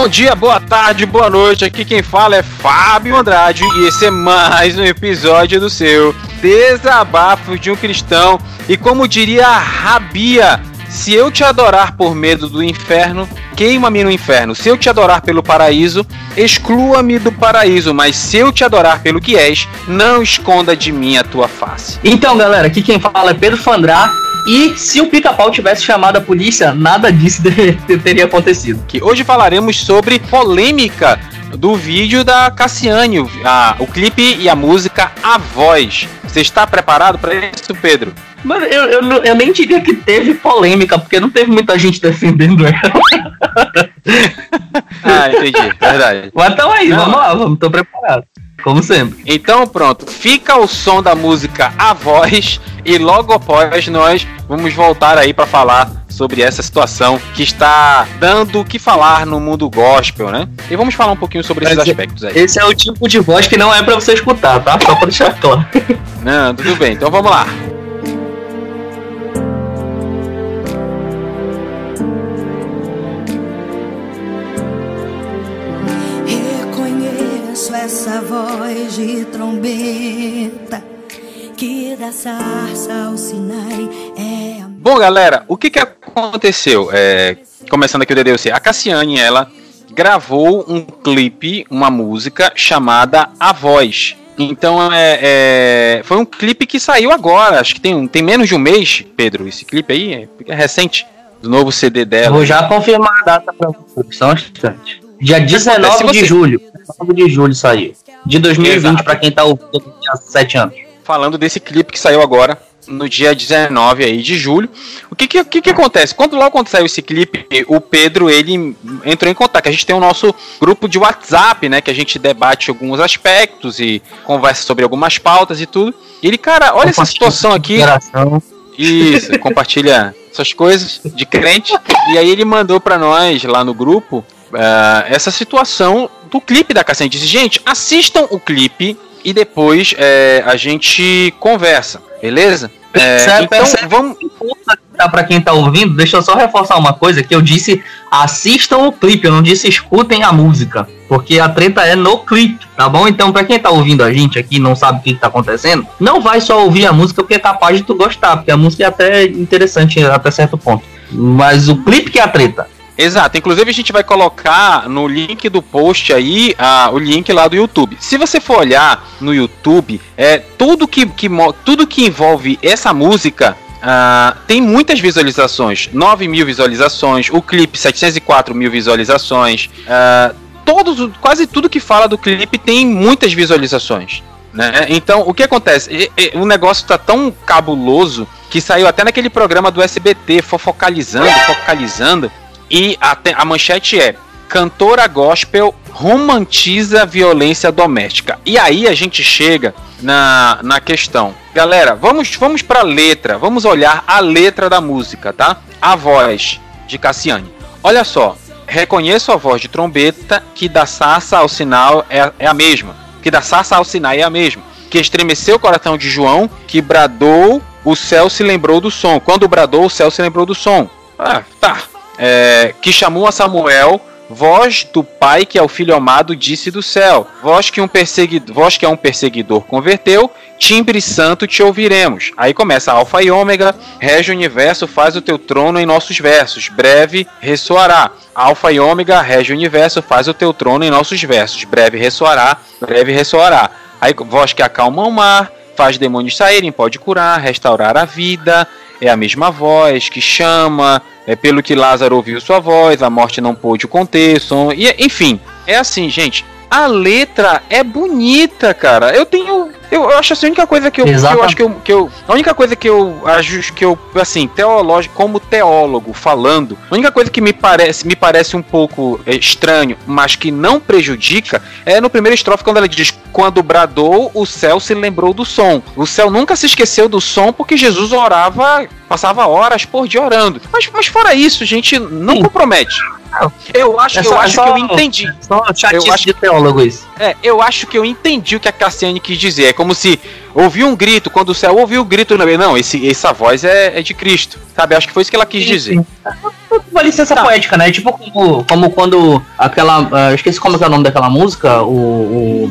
Bom dia, boa tarde, boa noite. Aqui quem fala é Fábio Andrade e esse é mais um episódio do seu Desabafo de um Cristão. E como diria a Rabia, se eu te adorar por medo do inferno, queima-me no inferno. Se eu te adorar pelo paraíso, exclua-me do paraíso. Mas se eu te adorar pelo que és, não esconda de mim a tua face. Então, galera, aqui quem fala é Pedro Fandrá. E se o pica-pau tivesse chamado a polícia, nada disso teria acontecido. Que hoje falaremos sobre polêmica do vídeo da Cassiane, a, o clipe e a música A Voz. Você está preparado para isso, Pedro? Mano, eu, eu, eu, nem diria que teve polêmica, porque não teve muita gente defendendo ela. ah, entendi, verdade. Mas então aí, não. vamos lá, vamos, tô preparado. Como sempre. Então pronto, fica o som da música A Voz e logo após nós vamos voltar aí para falar sobre essa situação que está dando o que falar no mundo gospel, né? E vamos falar um pouquinho sobre esses aspectos aí. Esse é o tipo de voz que não é para você escutar, tá? Só para deixar claro. Não, tudo bem. Então vamos lá. Essa voz de trombeta que da sarça ao Sinai é. Bom, galera, o que que aconteceu? É, começando aqui o DDC, a Cassiane, ela gravou um clipe, uma música chamada A Voz. Então é, é, foi um clipe que saiu agora, acho que tem, tem menos de um mês, Pedro, esse clipe aí é, é recente, do novo CD dela. Vou já confirmar a data pra você, só um instante. Dia 19 você... de julho. 19 de julho saiu. De 2020 para quem tá ouvindo há 7 anos. Falando desse clipe que saiu agora, no dia 19 aí de julho. O que que, que, que acontece? Quando logo quando saiu esse clipe, o Pedro ele entrou em contato. A gente tem o nosso grupo de WhatsApp, né, que a gente debate alguns aspectos e conversa sobre algumas pautas e tudo. E ele, cara, olha essa situação aqui. Isso, compartilha essas coisas de crente. E aí ele mandou para nós lá no grupo uh, essa situação do clipe da Cassandra. Disse, gente, assistam o clipe e depois é, a gente conversa, beleza? É, então vamos tá para quem tá ouvindo, deixa eu só reforçar uma coisa que eu disse, assistam o clipe, eu não disse escutem a música, porque a treta é no clipe, tá bom? Então para quem tá ouvindo a gente aqui não sabe o que, que tá acontecendo, não vai só ouvir a música porque é capaz de tu gostar, porque a música é até interessante até certo ponto. Mas o clipe que é a treta. Exato, inclusive a gente vai colocar no link do post aí o link lá do YouTube. Se você for olhar no YouTube, é tudo que, que tudo que envolve essa música Uh, tem muitas visualizações, 9 mil visualizações, o clipe 704 mil visualizações, uh, todos, quase tudo que fala do clipe tem muitas visualizações. Né? Então, o que acontece? E, e, o negócio tá tão cabuloso que saiu até naquele programa do SBT, fofocalizando, focalizando, e a, a manchete é: cantora gospel romantiza violência doméstica. E aí a gente chega na, na questão. Galera, vamos, vamos para a letra, vamos olhar a letra da música, tá? A voz de Cassiane. Olha só, reconheço a voz de trombeta que da sarça ao sinal é, é a mesma. Que da sarça ao sinal é a mesma. Que estremeceu o coração de João, que bradou, o céu se lembrou do som. Quando bradou, o céu se lembrou do som. Ah, tá é, que chamou a Samuel, voz do pai que é o filho amado disse do céu, voz que um perseguidor, voz que é um perseguidor converteu, timbre santo te ouviremos. Aí começa alfa e ômega, rege o universo, faz o teu trono em nossos versos, breve ressoará. Alfa e ômega, rege o universo, faz o teu trono em nossos versos, breve ressoará, breve ressoará. Aí voz que acalma o mar, faz demônios saírem, pode curar, restaurar a vida, é a mesma voz que chama, é pelo que Lázaro ouviu sua voz, a morte não pôde conter, som, e enfim, é assim, gente. A letra é bonita, cara. Eu tenho eu, eu acho assim, a única coisa que eu, que eu acho que eu, que eu. A única coisa que eu acho que eu, assim, teológico, como teólogo falando, a única coisa que me parece, me parece um pouco é, estranho, mas que não prejudica, é no primeiro estrofe quando ela diz: Quando bradou, o céu se lembrou do som. O céu nunca se esqueceu do som porque Jesus orava, passava horas por dia orando. Mas, mas fora isso, gente, não Sim. compromete. Eu acho, É eu só- acho é que só- eu entendi. Só chatice Eu acho- de teólogo isso. É, eu acho que eu entendi o que a Cassiane quis dizer. É como se ouviu um grito, quando o céu ouviu o grito, não, esse, essa voz é, é de Cristo, sabe? Acho que foi isso que ela quis dizer. Uma licença poética, né? Tipo como, como quando aquela. ah, esqueci como é, que é o nome daquela música, o,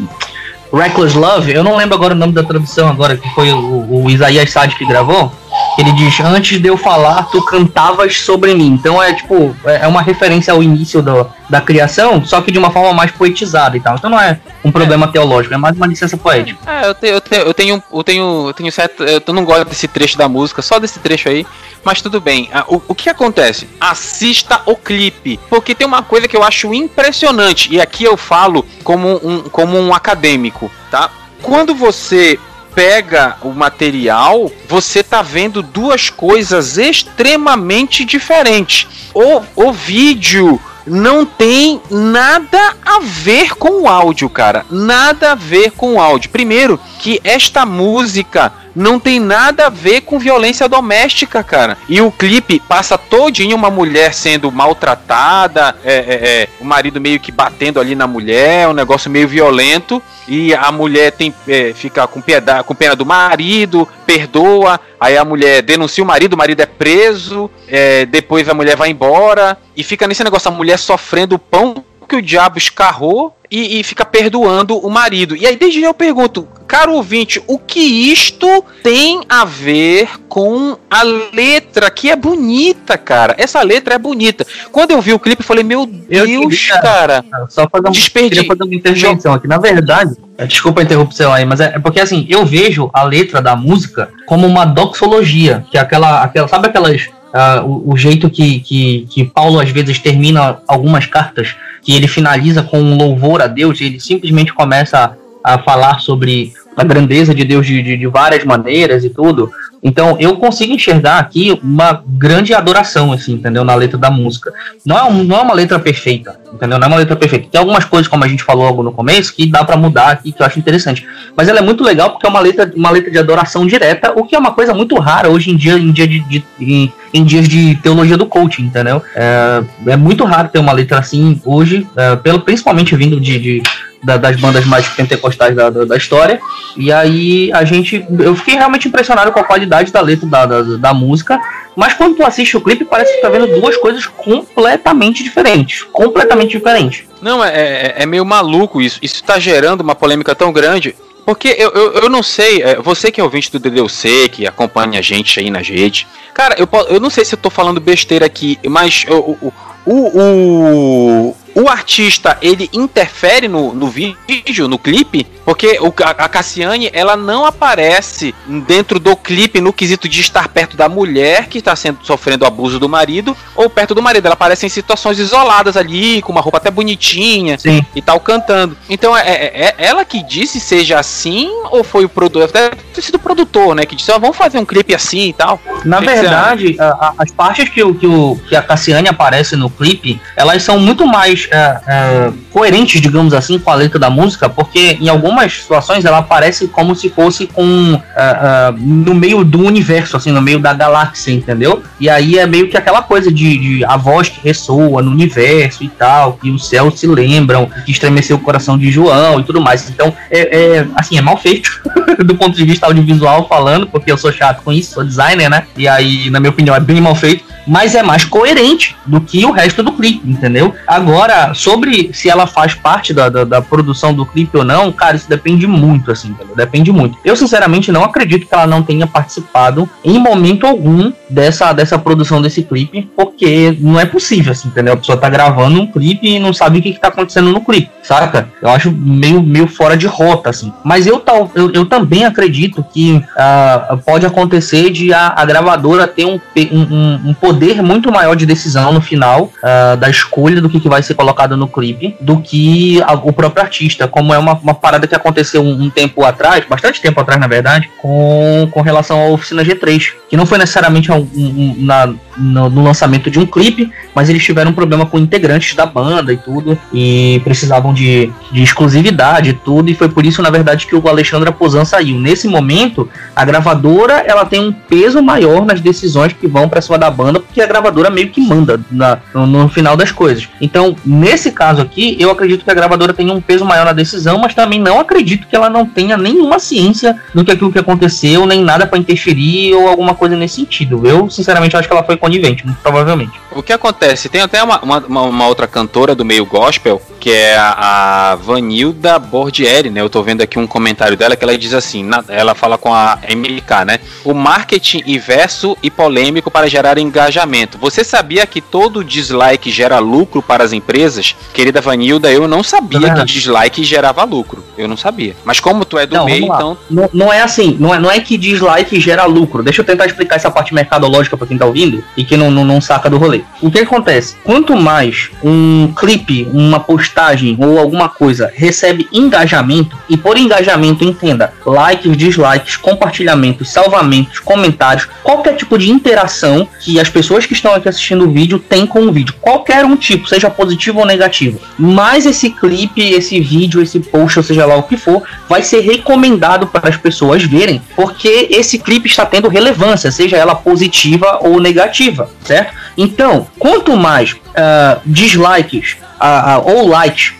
o Reckless Love. Eu não lembro agora o nome da tradução agora, que foi o, o Isaías Sade que gravou. Ele diz, antes de eu falar, tu cantavas sobre mim. Então é tipo, é é uma referência ao início do, da criação, só que de uma forma mais poetizada e tal. Então não é um problema teológico, é mais uma licença poética. É, eu, te- eu, te- eu tenho, eu tenho, eu tenho certo, eu não gosto desse trecho da música, só desse trecho aí, mas tudo bem. Ah, O, o que acontece? Assista o clipe, porque tem uma coisa que eu acho impressionante e aqui eu falo como um, como um acadêmico, tá? Quando você pega o material, você tá vendo duas coisas extremamente diferentes. O, o vídeo não tem nada a ver com o áudio, cara. Nada a ver com o áudio. Primeiro, que esta música não tem nada a ver com violência doméstica, cara. E o clipe passa todinho uma mulher sendo maltratada, é, é, é, o marido meio que batendo ali na mulher, um negócio meio violento. E a mulher tem é, fica com, piedade, com pena do marido, perdoa. Aí a mulher denuncia o marido, o marido é preso. é, depois a mulher vai embora. E fica nesse negócio, a mulher sofrendo o pão que o diabo escarrou e, e fica perdoando o marido. E aí, desde já eu pergunto, caro ouvinte, o que isto tem a ver com a letra, que é bonita, cara? Essa letra é bonita. Quando eu vi o clipe, eu falei, meu Eu Deus, queria- cara. Só fazer um, Desperdi- fazer uma intervenção aqui. Na verdade, é, desculpa a interrupção aí, mas é, é porque assim, eu vejo a letra da música como uma doxologia, que é aquela, aquela sabe aquelas ah, o, o jeito que, que, que Paulo às vezes termina algumas cartas, que ele finaliza com um louvor a Deus, ele simplesmente começa a, a falar sobre a grandeza de Deus de, de, de várias maneiras e tudo. Então eu consigo enxergar aqui uma grande adoração, assim, entendeu? Na letra da música. Não é, um- não é uma letra perfeita, entendeu? Não é uma letra perfeita. Tem algumas coisas, como a gente falou logo no começo, que dá pra mudar aqui, que eu acho interessante. Mas ela é muito legal porque é uma letra, uma letra de adoração direta, o que é uma coisa muito rara hoje em dia, em, dia de, de- em, em dias de teologia do coaching, entendeu? É, é muito raro ter uma letra assim hoje, é, pelo, principalmente vindo de, de- da- das bandas mais pentecostais da, da, da história. E aí a gente. Eu fiquei realmente impressionado com a qualidade da letra da, da, da música. Mas quando tu assiste o clipe, parece que tu tá vendo duas coisas completamente diferentes. Completamente diferentes. Não, é, é, é meio maluco isso. Isso tá gerando uma polêmica tão grande. Porque eu, eu, eu não sei, é, você que é ouvinte do DDC, que acompanha a gente aí nas redes. Cara, eu, eu não sei se eu tô falando besteira aqui, mas o, o, o, o, artista, ele interfere no, no vídeo, no clipe? Porque o, a, a Cassiane, ela não aparece dentro do clipe no quesito de estar perto da mulher que está sendo sofrendo o abuso do marido, ou perto do marido. Ela aparece em situações isoladas ali, com uma roupa até bonitinha Sim. e tal, cantando. Então é, é- é ela que disse seja assim, ou foi o produtor? Deve ter sido o produtor, né? Que disse, ó, vamos fazer um clipe assim e tal. Na verdade, a- a- as partes que, o, que, o, que a Cassiane aparece no clipe, elas são muito mais é, é, coerentes, digamos assim, com a letra da música, porque em algumas situações ela aparece como se fosse com é, no meio do universo, assim, no meio da galáxia, entendeu? E aí é meio que aquela coisa de, de a voz que ressoa no universo e tal, que os céus se lembram, que estremeceu o coração de João e tudo mais. Então, é, é, assim, é mal feito do ponto de vista audiovisual falando, porque eu sou chato com isso, sou designer, né? E aí, na minha opinião, é bem mal feito, mas é mais coerente do que o resto do clipe, entendeu? Agora, sobre se ela faz parte da, da, da produção do clipe ou não, cara, isso depende muito, assim, entendeu? Depende muito. Eu, sinceramente, não acredito que ela não tenha participado em momento algum dessa, dessa produção desse clipe, porque não é possível, assim, entendeu? A pessoa tá gravando um clipe e não sabe o que, que tá acontecendo no clipe, saca? Eu acho meio, meio fora de rota, assim. Mas eu, tal, eu, eu também acredito que ah, pode acontecer de a, a gravadora ter um, um, um- um poder muito maior de decisão no final ah, da escolha do que, que vai ser colocado no clipe do que a- o próprio artista, como é uma, uma parada que aconteceu um, um tempo atrás, bastante tempo atrás, na verdade, com, com relação à Oficina G3, que não foi necessariamente um- um- na, no, no lançamento de um clipe, mas eles tiveram um problema com integrantes da banda e tudo, e precisavam de, de exclusividade e tudo, e foi por isso, na verdade, que o Alexandre Aposan saiu. Nesse momento, a gravadora ela tem um peso maior nas decisões que vão para cima da banda, que a gravadora meio que manda na, no, final das coisas. Então, nesse caso aqui, eu acredito que a gravadora tem um peso maior na decisão, mas também não acredito que ela não tenha nenhuma ciência do que aquilo que aconteceu, nem nada para interferir ou alguma coisa nesse sentido. Eu, sinceramente, acho que ela foi conivente, provavelmente. O que acontece? Tem até uma, uma, uma outra cantora do meio gospel, que é a, a Vanilda Bordieri, né? Eu tô vendo aqui um comentário dela que ela diz assim, na, ela fala com a MLK, né? O marketing inverso e polêmico para gerar engajamento. Você sabia que todo dislike gera lucro para as empresas? Querida Vanilda, eu não sabia que dislike gerava lucro. Eu não sabia. Mas como tu é do não, meio, então. Não, não é assim, não é, não é que dislike gera lucro. Deixa eu tentar explicar essa parte mercadológica para quem tá ouvindo e que não, não, não saca do rolê. O que acontece? Quanto mais um clipe, uma postagem ou alguma coisa recebe engajamento, e por engajamento entenda likes, dislikes, compartilhamentos, salvamentos, comentários, qualquer tipo de interação que as pessoas que estão aqui assistindo o vídeo têm com o vídeo, qualquer um tipo, seja positivo ou negativo. Mais esse clipe, esse vídeo, esse post, ou seja lá o que for, vai ser recomendado para as pessoas verem, porque esse clipe está tendo relevância, seja ela positiva ou negativa, certo? Então, quanto mais uh, dislikes uh, uh, ou likes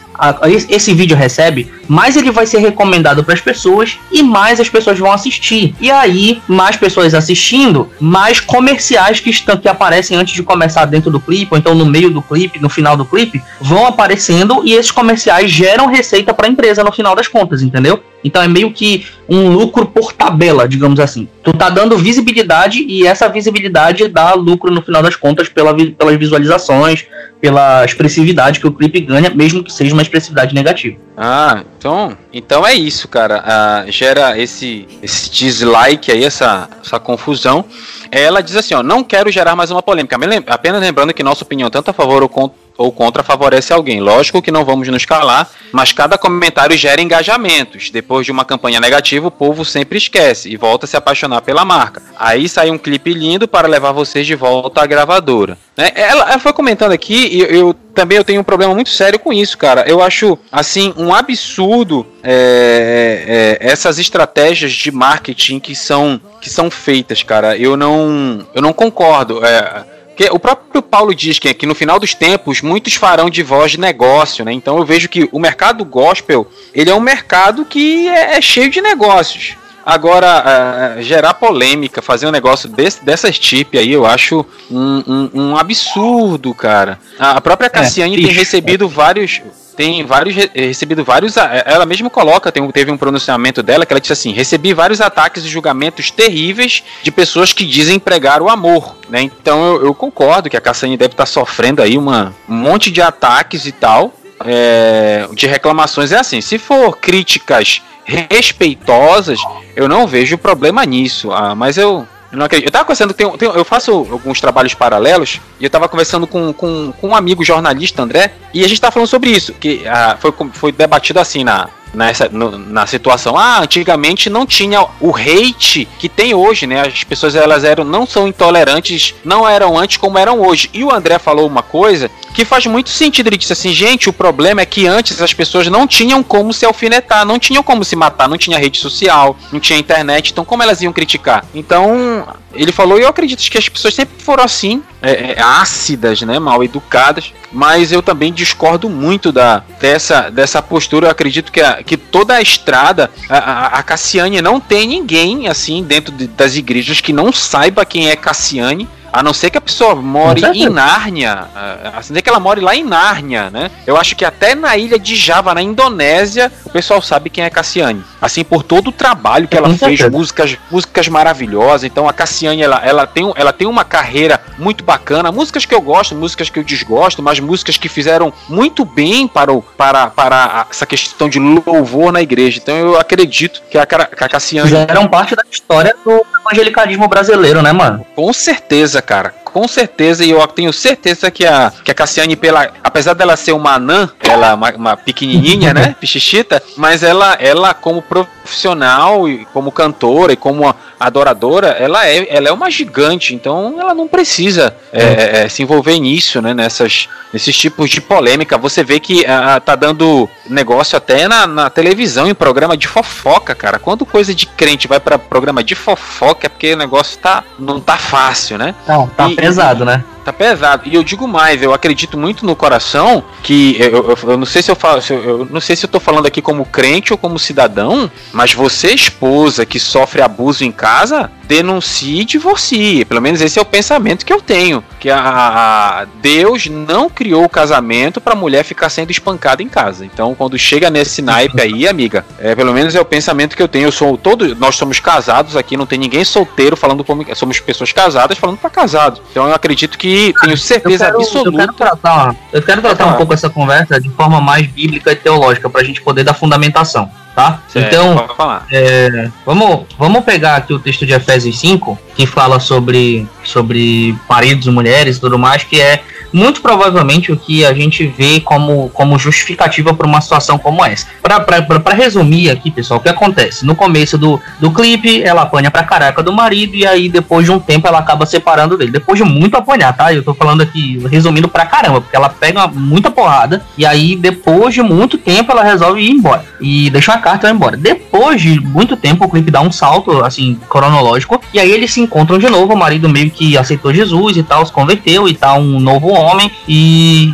esse vídeo recebe, mais ele vai ser recomendado para as pessoas e mais as pessoas vão assistir. E aí, mais pessoas assistindo, mais comerciais que estão que aparecem antes de começar dentro do clipe, ou então no meio do clipe, no final do clipe, vão aparecendo e esses comerciais geram receita para a empresa no final das contas, entendeu? Então é meio que um lucro por tabela, digamos assim. Tu tá dando visibilidade e essa visibilidade dá lucro no final das contas pela, pelas visualizações, pela expressividade que o clipe ganha, mesmo que seja uma expressividade negativa. Ah, então, então é isso, cara. Ah, gera esse, esse dislike aí, essa, essa confusão. Ela diz assim, ó, não quero gerar mais uma polêmica. Apenas lembrando que nossa opinião, tanto a favor ou contra ou contra favorece alguém. Lógico que não vamos nos calar, mas cada comentário gera engajamentos. Depois de uma campanha negativa, o povo sempre esquece e volta a se apaixonar pela marca. Aí sai um clipe lindo para levar vocês de volta à gravadora. Né? Ela, ela foi comentando aqui e eu, também eu tenho um problema muito sério com isso, cara. Eu acho assim um absurdo é, é, é essas estratégias de marketing que são que são feitas, cara. Eu não eu não concordo. É, porque o próprio Paulo diz que, que no final dos tempos muitos farão de voz de negócio, né? Então eu vejo que o mercado gospel ele é um mercado que é, é cheio de negócios. Agora, uh, gerar polêmica, fazer um negócio desse, dessas tipo aí, eu acho um, um, um absurdo, cara. A própria é, Cassiane é, tem recebido vários tem vários recebido vários ela mesma coloca tem, teve um pronunciamento dela que ela disse assim recebi vários ataques e julgamentos terríveis de pessoas que dizem pregar o amor né? Então eu, eu concordo que a Cassane deve estar sofrendo aí uma, um monte de ataques e tal é, de reclamações. É assim se for críticas respeitosas eu não vejo problema nisso ah, mas eu eu não acredito. Eu tava conversando, eu faço alguns trabalhos paralelos e eu tava conversando com, com, com um amigo jornalista, André, e a gente tava falando sobre isso, que ah, foi, foi debatido assim na, nessa, no, na situação. Ah, antigamente não tinha o hate que tem hoje, né? As pessoas elas eram não são intolerantes, não eram antes como eram hoje. E o André falou uma coisa que faz muito sentido. Ele disse assim, gente, o problema é que antes as pessoas não tinham como se alfinetar, não tinham como se matar, não tinha rede social, não tinha internet, então como elas iam criticar? Então ele falou, e eu acredito que as pessoas sempre foram assim, é, é, ácidas, né, mal educadas, mas eu também discordo muito da, dessa, dessa postura. Eu acredito que, a, que toda a estrada, a, a Cassiane não tem ninguém assim dentro de, das igrejas que não saiba quem é Cassiane. A não ser que a pessoa more em Nárnia, a não ser que ela more lá em Nárnia, né? Eu acho que até na ilha de Java, na Indonésia, o pessoal sabe quem é Cassiane. Assim, por todo o trabalho que ela fez, músicas, músicas maravilhosas. Então a Cassiane, ela, ela, tem, ela tem uma carreira muito bacana. Músicas que eu gosto, músicas que eu desgosto, mas músicas que fizeram muito bem para, o, para, para essa questão de louvor na igreja. Então eu acredito que a, que a Cassiane. Fizeram parte da história do evangelicalismo brasileiro, né, mano? Com certeza, cara. Com certeza, e eu tenho certeza que a, que a Cassiane, pela, apesar dela ser uma anã, ela uma, uma pequenininha, né, pichichita, mas ela, ela como profissional e como cantora e como adoradora, ela é, ela é uma gigante, então ela não precisa é, é, é se envolver nisso, né, nessas, nesses tipos de polêmica. Você vê que a, tá dando negócio até na, na televisão, em programa de fofoca, cara. Quando coisa de crente vai para programa de fofoca, é porque o negócio tá, não tá fácil, né? Não, tá e, pesado, né? Tá pesado. E eu digo mais, eu acredito muito no coração que eu, eu, eu não sei se eu falo, se eu, eu, não sei se eu tô falando aqui como crente ou como cidadão, mas você esposa que sofre abuso em casa, denuncie e divorcie. Pelo menos esse é o pensamento que eu tenho, que a, a Deus não criou o casamento para mulher ficar sendo espancada em casa. Então, quando chega nesse naipe aí, amiga, é pelo menos é o pensamento que eu tenho. Eu sou todo, nós somos casados aqui, não tem ninguém solteiro falando como somos pessoas casadas falando para casados. Então, eu acredito que tenho certeza eu quero, absoluta. Eu quero tratar, eu quero tratar um pouco essa conversa de forma mais bíblica e teológica, para a gente poder dar fundamentação, tá? Certo, então, é, vamos, vamos pegar aqui o texto de Efésios 5, que fala sobre, sobre maridos mulheres e tudo mais, que é muito provavelmente o que a gente vê como, como justificativa para uma situação como essa. Para resumir aqui, pessoal, o que acontece? No começo do, do clipe, ela apanha pra caraca do marido e aí depois de um tempo ela acaba separando dele. Depois de muito apanhar, tá? Eu tô falando aqui, resumindo pra caramba, porque ela pega muita porrada e aí depois de muito tempo ela resolve ir embora. E deixa uma carta e vai embora. Depois de muito tempo o clipe dá um salto, assim, cronológico, e aí eles se encontram de novo, o marido meio que aceitou Jesus e tal, se converteu e tal, um novo homem e,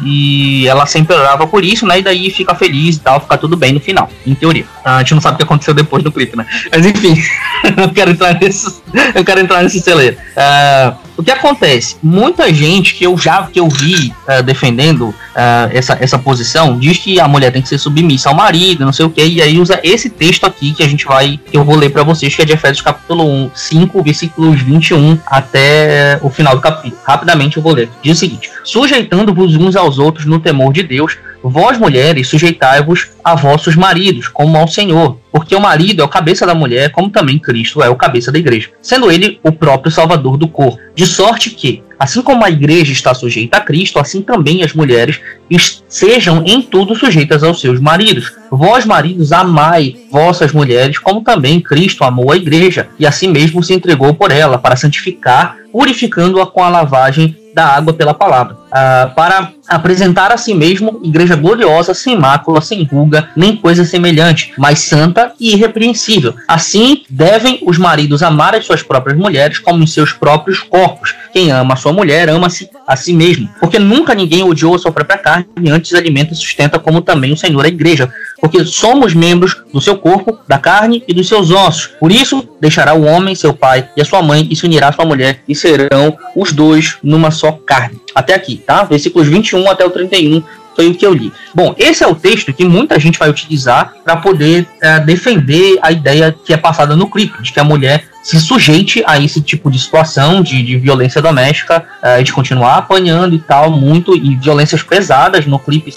e ela sempre orava por isso, né? E daí fica feliz e tal, fica tudo bem no final, em teoria. A gente não sabe o que aconteceu depois do clipe, né? Mas enfim, eu quero entrar nesse, eu quero entrar nesse celeiro. Uh, o que acontece? Muita gente que eu já que eu vi uh, defendendo uh, essa, essa posição diz que a mulher tem que ser submissa ao marido, não sei o que, e aí usa esse texto aqui que a gente vai, que eu vou ler para vocês, que é de Efésios capítulo 1, 5, versículos 21 até o final do capítulo. Rapidamente eu vou ler. Diz o seguinte: Sujeitando-vos uns aos outros no temor de Deus, Vós, mulheres, sujeitai-vos a vossos maridos, como ao Senhor, porque o marido é o cabeça da mulher, como também Cristo é o cabeça da igreja, sendo ele o próprio salvador do corpo. De sorte que, assim como a igreja está sujeita a Cristo, assim também as mulheres sejam em tudo sujeitas aos seus maridos. Vós, maridos, amai vossas mulheres, como também Cristo amou a igreja, e assim mesmo se entregou por ela, para santificar, purificando-a com a lavagem da água pela palavra, uh, para apresentar a si mesmo igreja gloriosa, sem mácula, sem ruga, nem coisa semelhante, mas santa e irrepreensível. Assim devem os maridos amar as suas próprias mulheres como os seus próprios corpos. Quem ama a sua mulher ama-se a si mesmo, porque nunca ninguém odiou a sua própria carne, antes alimenta e sustenta como também o Senhor a igreja, porque somos membros do seu corpo, da carne e dos seus ossos. Por isso, deixará o homem, seu pai e a sua mãe, e se unirá à sua mulher, e serão os dois numa só carne. Até aqui, tá? Versículos 21 até o 31 foi o que eu li. Bom, esse é o texto que muita gente vai utilizar para poder é, defender a ideia que é passada no clipe, de que a mulher se sujeite a esse tipo de situação de, de violência doméstica, uh, de continuar apanhando e tal, muito, e violências pesadas no clipe,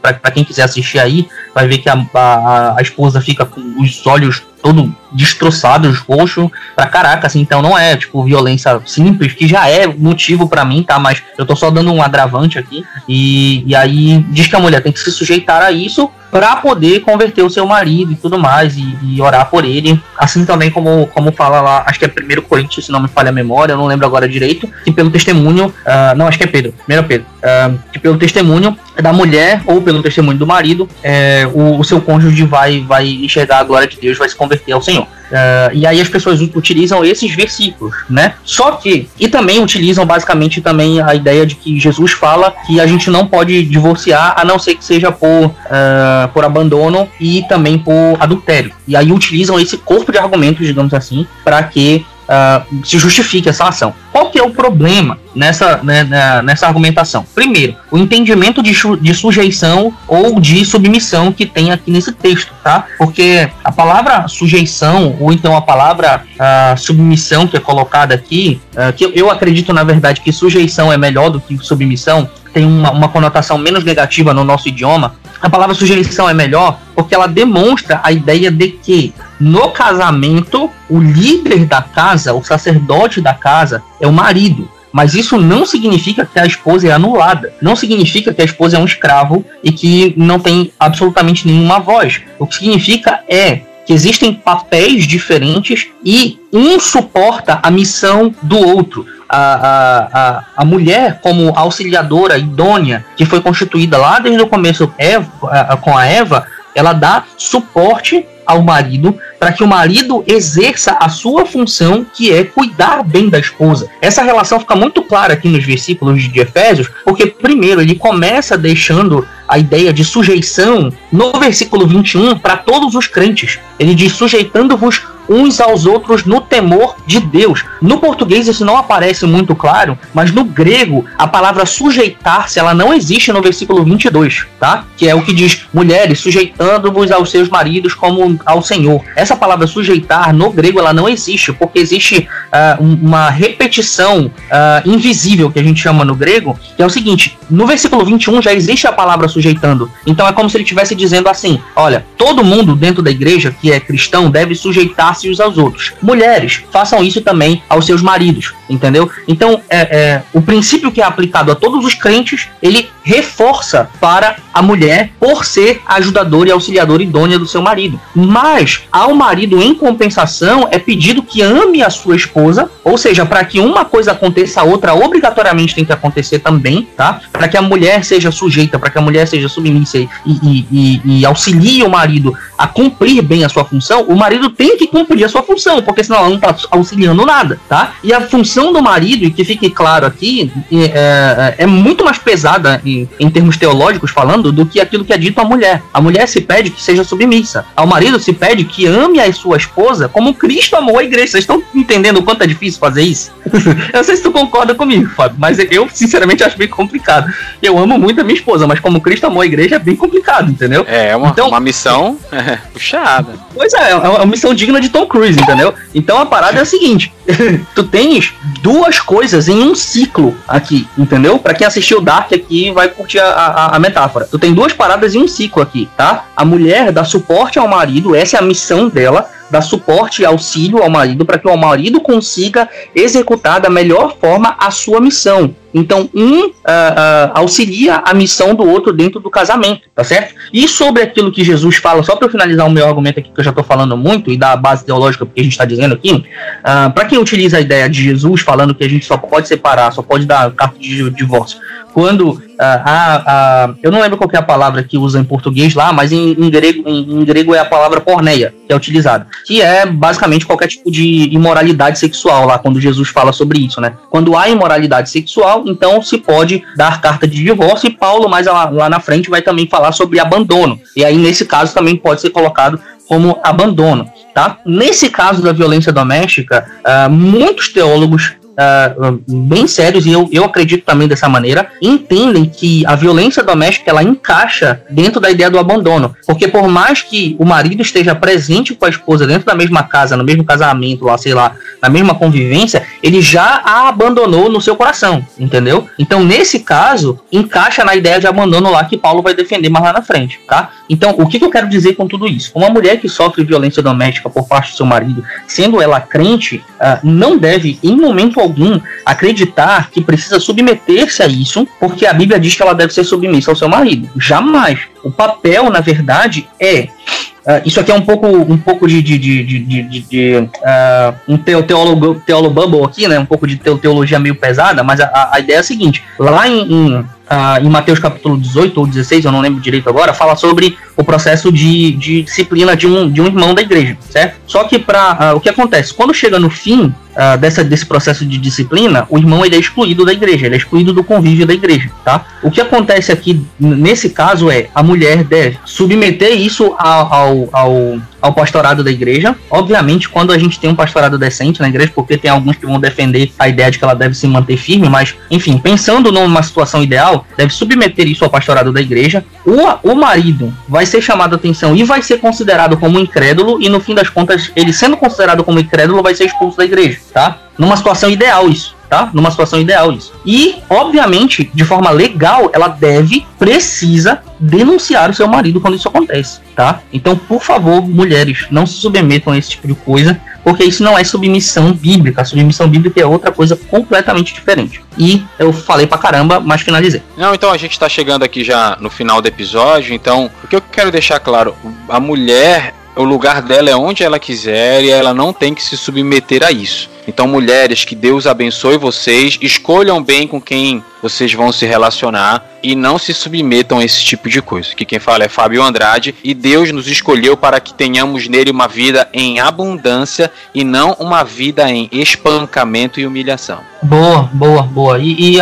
para quem quiser assistir aí, vai ver que a, a, a esposa fica com os olhos todo destroçados, roxo pra caraca, assim, então não é, tipo, violência simples, que já é motivo para mim, tá, mas eu tô só dando um agravante aqui, e, e aí diz que a mulher tem que se sujeitar a isso, para poder converter o seu marido e tudo mais, e, e, orar por ele. Assim também como, como fala lá, acho que é 1 Coríntios, se não me falha a memória, eu não lembro agora direito, que pelo testemunho, uh, não, acho que é Pedro, 1 Pedro, uh, que pelo testemunho da mulher ou pelo testemunho do marido, é, o, o, seu cônjuge vai, vai enxergar a glória de Deus, vai se converter ao Senhor. Uh, e aí as pessoas utilizam esses versículos, né? Só que, e também utilizam basicamente também a ideia de que Jesus fala que a gente não pode divorciar a não ser que seja por, uh, por abandono e também por adultério. E aí utilizam esse corpo de argumentos, digamos assim, para que uh, se justifique essa ação. Qual que é o problema nessa, né, nessa argumentação? Primeiro, o entendimento de, de sujeição ou de submissão que tem aqui nesse texto, tá? Porque a palavra sujeição ou então a palavra uh, submissão que é colocada aqui, uh, que eu acredito na verdade que sujeição é melhor do que submissão, tem uma, uma conotação menos negativa no nosso idioma, a palavra sujeição é melhor porque ela demonstra a ideia de que no casamento o líder da casa, o sacerdote da casa, é o marido. Mas isso não significa que a esposa é anulada. Não significa que a esposa é um escravo e que não tem absolutamente nenhuma voz. O que significa é que existem papéis diferentes e um suporta a missão do outro. A, a, a, mulher, como auxiliadora idônea, que foi constituída lá desde o começo Eva, com a Eva, ela dá suporte ao marido para que o marido exerça a sua função, que é cuidar bem da esposa. Essa relação fica muito clara aqui nos versículos de Efésios, porque primeiro ele começa deixando a ideia de sujeição no versículo 21 para todos os crentes. Ele diz: sujeitando-vos uns aos outros no temor de Deus. No português isso não aparece muito claro, mas no grego a palavra sujeitar-se ela não existe no versículo 22, tá? Que é o que diz: mulheres sujeitando-vos aos seus maridos como ao Senhor. Essa palavra sujeitar no grego ela não existe, porque existe uh, uma repetição uh, invisível que a gente chama no grego, que é o seguinte: no versículo 21 já existe a palavra sujeitando. Então é como se ele estivesse dizendo assim: olha, todo mundo dentro da igreja que é cristão deve sujeitar uns aos outros. Mulheres, façam isso também aos seus maridos, entendeu? Então, é, é, o princípio que é aplicado a todos os crentes, ele reforça para a mulher por ser ajudadora e auxiliadora idônea do seu marido. Mas, ao marido, em compensação, é pedido que ame a sua esposa, ou seja, para que uma coisa aconteça, a outra obrigatoriamente tem que acontecer também, tá? Para que a mulher seja sujeita, para que a mulher seja submissa e, e, e, e auxilie o marido a cumprir bem a sua função, o marido tem que cumprir a sua função, porque senão ela não está auxiliando nada, tá? E a função do marido, e que fique claro aqui, é, é, é muito mais pesada em, em, termos teológicos falando do que aquilo que é dito à mulher. A mulher se pede que seja submissa, ao marido se pede que ame a sua esposa como Cristo amou a igreja. Vocês estão entendendo o quanto é difícil fazer isso? eu não sei se tu concorda comigo, Fábio, mas eu sinceramente acho bem complicado. Eu amo muito a minha esposa, mas como Cristo amou a igreja é bem complicado, entendeu? É, é uma, então, uma missão é, puxada. Pois é, é uma missão digna de Tom Cruise, entendeu? Então a parada é a seguinte: tu tens duas coisas em um ciclo aqui, entendeu? Para quem assistiu Dark aqui vai curtir a, a, a, metáfora. Tu tem duas paradas em um ciclo aqui, tá? A mulher dá suporte ao marido, essa é a missão dela dar suporte e auxílio ao marido para que o marido consiga executar da melhor forma a sua missão. Então, um uh, uh, auxilia a missão do outro dentro do casamento, tá certo? E sobre aquilo que Jesus fala, só para eu finalizar o meu argumento aqui, que eu já estou falando muito, e da base teológica que a gente está dizendo aqui, uh, ah, para quem utiliza a ideia de Jesus falando que a gente só pode separar, só pode dar carta de divórcio, quando a, a, eu não lembro qual é a palavra que usa em português lá, mas em, em grego, em, em, grego é a palavra porneia que é utilizada, que é basicamente qualquer tipo de imoralidade sexual lá, quando Jesus fala sobre isso, né? Quando há imoralidade sexual, então se pode dar carta de divórcio, e Paulo, mais lá, lá na frente, vai também falar sobre abandono. E aí, nesse caso, também pode ser colocado como abandono. Tá? Nesse caso da violência doméstica, uh, muitos teólogos uh, bem sérios, e eu, eu acredito também dessa maneira, entendem que a violência doméstica ela encaixa dentro da ideia do abandono. Porque por mais que o marido esteja presente com a esposa dentro da mesma casa, no mesmo casamento, lá, sei lá, na mesma convivência, ele já a abandonou no seu coração, entendeu? Então, nesse caso, encaixa na ideia de abandono lá que Paulo vai defender mais lá na frente, tá? Então, o que, que eu quero dizer com tudo isso? Uma mulher que sofre violência doméstica por parte do seu marido, sendo ela crente, uh, não deve, em momento algum acreditar que precisa submeter-se a isso, porque a Bíblia diz que ela deve ser submissa ao seu marido. Jamais. O papel, na verdade, é Uh, isso aqui é um pouco, um pouco de, de, de, de, de, de uh, um teólogo, teólogo bubble aqui, né? Um pouco de teologia meio pesada, mas a, a ideia é a seguinte: lá em, em, uh, em Mateus capítulo 18 ou 16, eu não lembro direito agora, fala sobre o processo de, de disciplina de um, de um irmão da igreja, certo? Só que para o que acontece? Quando chega no fim uh, dessa, desse processo de disciplina, o irmão ele é excluído da igreja, ele é excluído do convívio da igreja, tá? O que acontece aqui, nesse caso, é a mulher deve submeter isso ao, ao, ao, ao pastorado da igreja. Obviamente, quando a gente tem um pastorado decente na igreja, porque tem alguns que vão defender a ideia de que ela deve se manter firme, mas, enfim, pensando numa situação ideal, deve submeter isso ao pastorado da igreja. O, o marido vai ser chamado a atenção e vai ser considerado como incrédulo, e no fim das contas, ele sendo considerado como incrédulo, vai ser expulso da igreja tá? Numa situação ideal isso, tá? Numa situação ideal isso. E, obviamente, de forma legal, ela deve, precisa denunciar o seu marido quando isso acontece, tá? Então, por favor, mulheres, não se submetam a esse tipo de coisa, porque isso não é submissão bíblica. A submissão bíblica é outra coisa completamente diferente. E eu falei pra caramba, mas finalizei. Não, então a gente tá chegando aqui já no final do episódio, então o que eu quero deixar claro, a mulher o lugar dela é onde ela quiser e ela não tem que se submeter a isso. Então, mulheres, que Deus abençoe vocês, escolham bem com quem vocês vão se relacionar e não se submetam a esse tipo de coisa. Que quem fala é Fábio Andrade e Deus nos escolheu para que tenhamos nele uma vida em abundância e não uma vida em espancamento e humilhação. Boa, boa, boa. E, e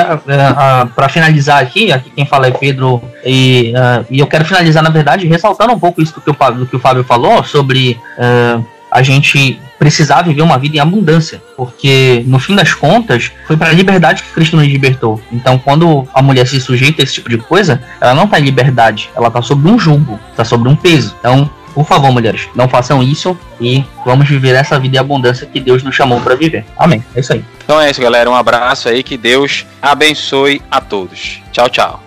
para finalizar aqui, aqui quem fala é Pedro e, uh, e eu quero finalizar na verdade ressaltando um pouco isso do que o, do que o Fábio falou sobre uh, a gente precisar viver uma vida em abundância, porque no fim das contas foi para a liberdade que Cristo nos libertou. Então, quando a mulher se sujeita a esse tipo de coisa, ela não está em liberdade, ela está sob um julgo, está sob um peso. Então, por favor, mulheres, não façam isso e vamos viver essa vida em abundância que Deus nos chamou para viver. Amém. É isso aí. Então é isso, galera. Um abraço aí, que Deus abençoe a todos. Tchau, tchau.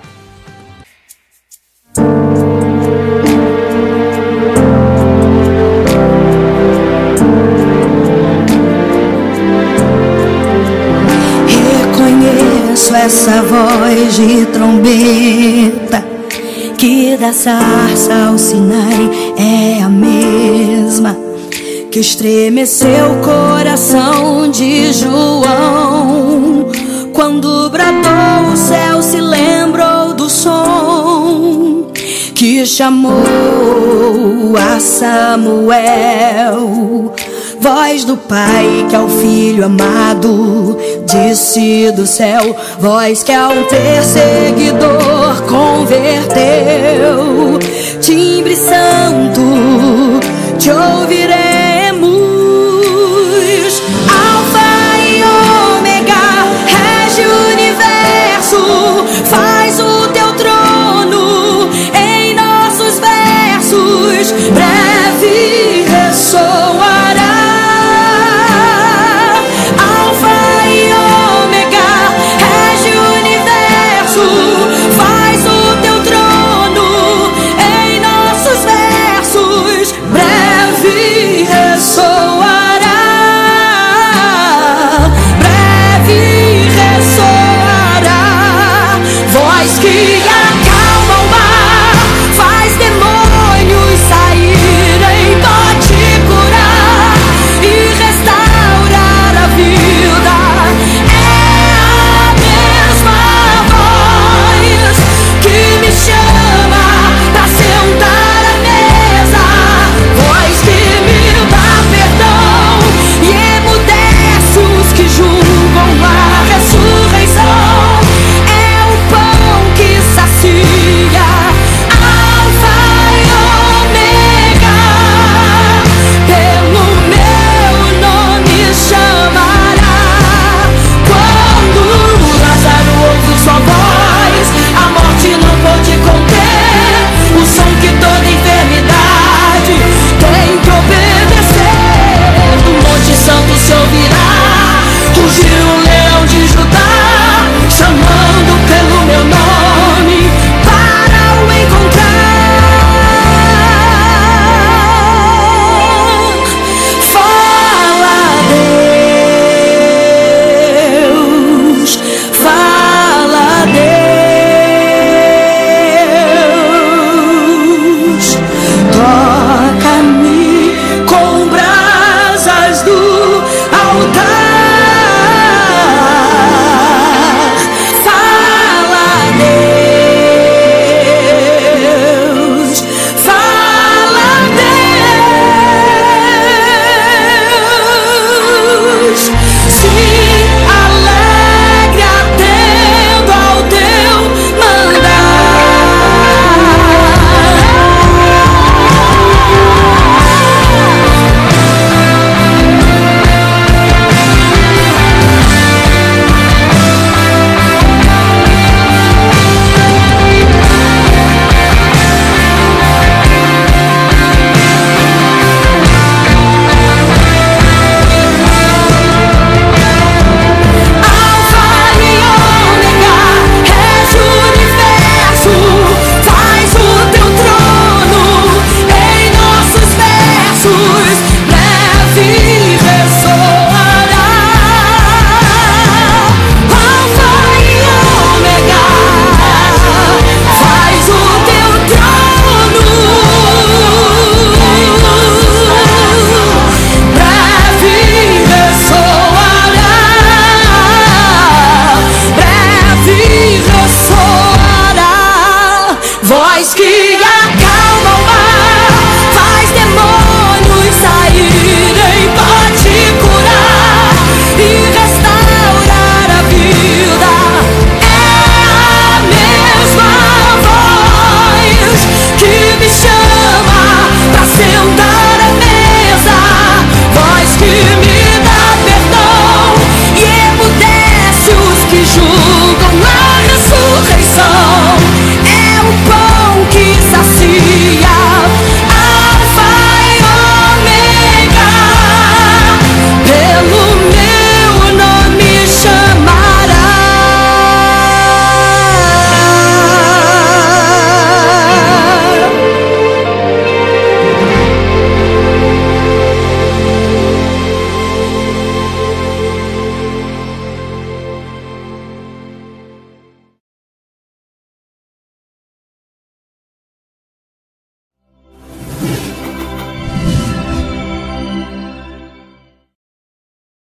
Essa voz de trombeta que da sarça ao Sinai é a mesma que estremeceu o coração de João quando bradou o céu se lembrou do som que chamou a Samuel voz do Pai que é o Filho amado, disse do céu, voz que a um perseguidor converteu, timbre santo, te ouvirei